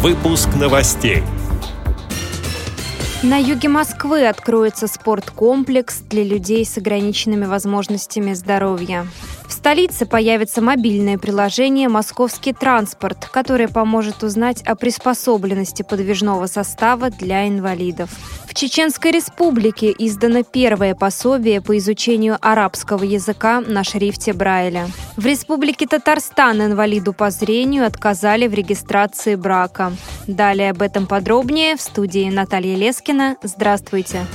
Выпуск новостей. На юге Москвы откроется спорткомплекс для людей с ограниченными возможностями здоровья. В столице появится мобильное приложение «Московский транспорт», которое поможет узнать о приспособленности подвижного состава для инвалидов. В Чеченской Республике издано первое пособие по изучению арабского языка на шрифте Брайля. В Республике Татарстан инвалиду по зрению отказали в регистрации брака. Далее об этом подробнее в студии Наталья Лескина. Здравствуйте.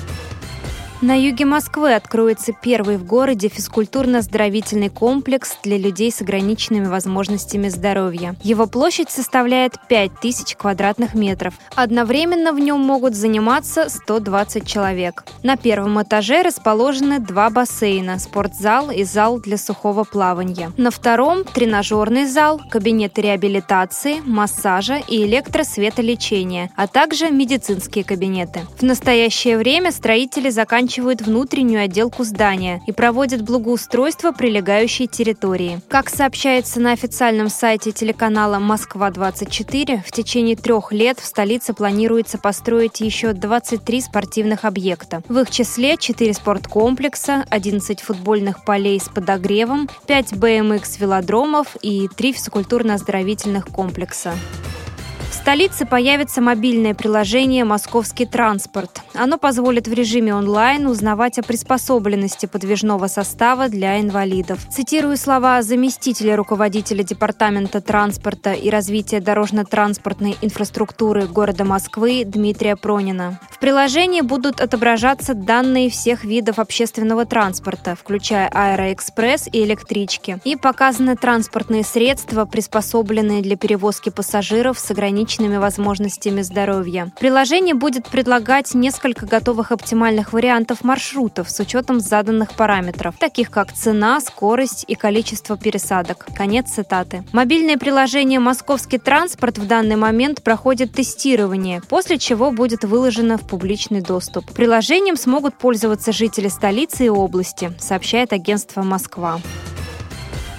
На юге Москвы откроется первый в городе физкультурно-оздоровительный комплекс для людей с ограниченными возможностями здоровья. Его площадь составляет 5000 квадратных метров. Одновременно в нем могут заниматься 120 человек. На первом этаже расположены два бассейна, спортзал и зал для сухого плавания. На втором – тренажерный зал, кабинет реабилитации, массажа и электросветолечения, а также медицинские кабинеты. В настоящее время строители заканчивают заканчивают внутреннюю отделку здания и проводят благоустройство прилегающей территории. Как сообщается на официальном сайте телеканала «Москва-24», в течение трех лет в столице планируется построить еще 23 спортивных объекта. В их числе 4 спорткомплекса, 11 футбольных полей с подогревом, 5 BMX-велодромов и 3 физкультурно-оздоровительных комплекса столице появится мобильное приложение «Московский транспорт». Оно позволит в режиме онлайн узнавать о приспособленности подвижного состава для инвалидов. Цитирую слова заместителя руководителя Департамента транспорта и развития дорожно-транспортной инфраструктуры города Москвы Дмитрия Пронина. В приложении будут отображаться данные всех видов общественного транспорта, включая аэроэкспресс и электрички, и показаны транспортные средства, приспособленные для перевозки пассажиров с ограниченными ограниченными возможностями здоровья. Приложение будет предлагать несколько готовых оптимальных вариантов маршрутов с учетом заданных параметров, таких как цена, скорость и количество пересадок. Конец цитаты. Мобильное приложение «Московский транспорт» в данный момент проходит тестирование, после чего будет выложено в публичный доступ. Приложением смогут пользоваться жители столицы и области, сообщает агентство «Москва».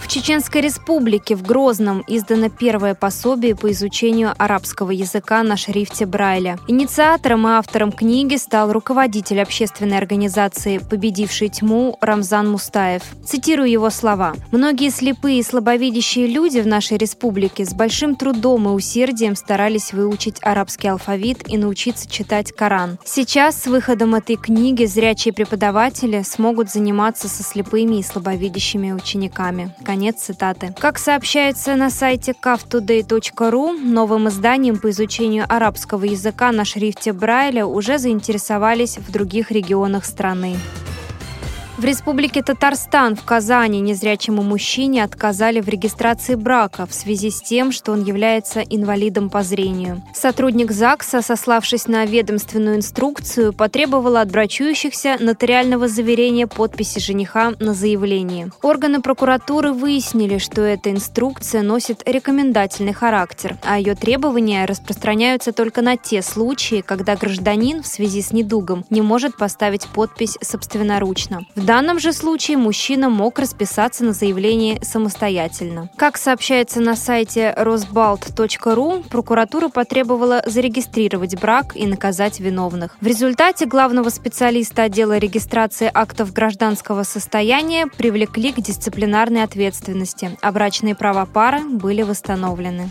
В Чеченской Республике в Грозном издано первое пособие по изучению арабского языка на шрифте Брайля. Инициатором и автором книги стал руководитель общественной организации «Победивший тьму» Рамзан Мустаев. Цитирую его слова. «Многие слепые и слабовидящие люди в нашей республике с большим трудом и усердием старались выучить арабский алфавит и научиться читать Коран. Сейчас с выходом этой книги зрячие преподаватели смогут заниматься со слепыми и слабовидящими учениками». Конец цитаты. Как сообщается на сайте kaftoday.ru, новым изданием по изучению арабского языка на шрифте Брайля уже заинтересовались в других регионах страны. В Республике Татарстан в Казани незрячему мужчине отказали в регистрации брака в связи с тем, что он является инвалидом по зрению. Сотрудник ЗАГСа, сославшись на ведомственную инструкцию, потребовал от брачующихся нотариального заверения подписи жениха на заявлении. Органы прокуратуры выяснили, что эта инструкция носит рекомендательный характер, а ее требования распространяются только на те случаи, когда гражданин в связи с недугом не может поставить подпись собственноручно. В в данном же случае мужчина мог расписаться на заявлении самостоятельно. Как сообщается на сайте rosbalt.ru, прокуратура потребовала зарегистрировать брак и наказать виновных. В результате главного специалиста отдела регистрации актов гражданского состояния привлекли к дисциплинарной ответственности, а брачные права пары были восстановлены.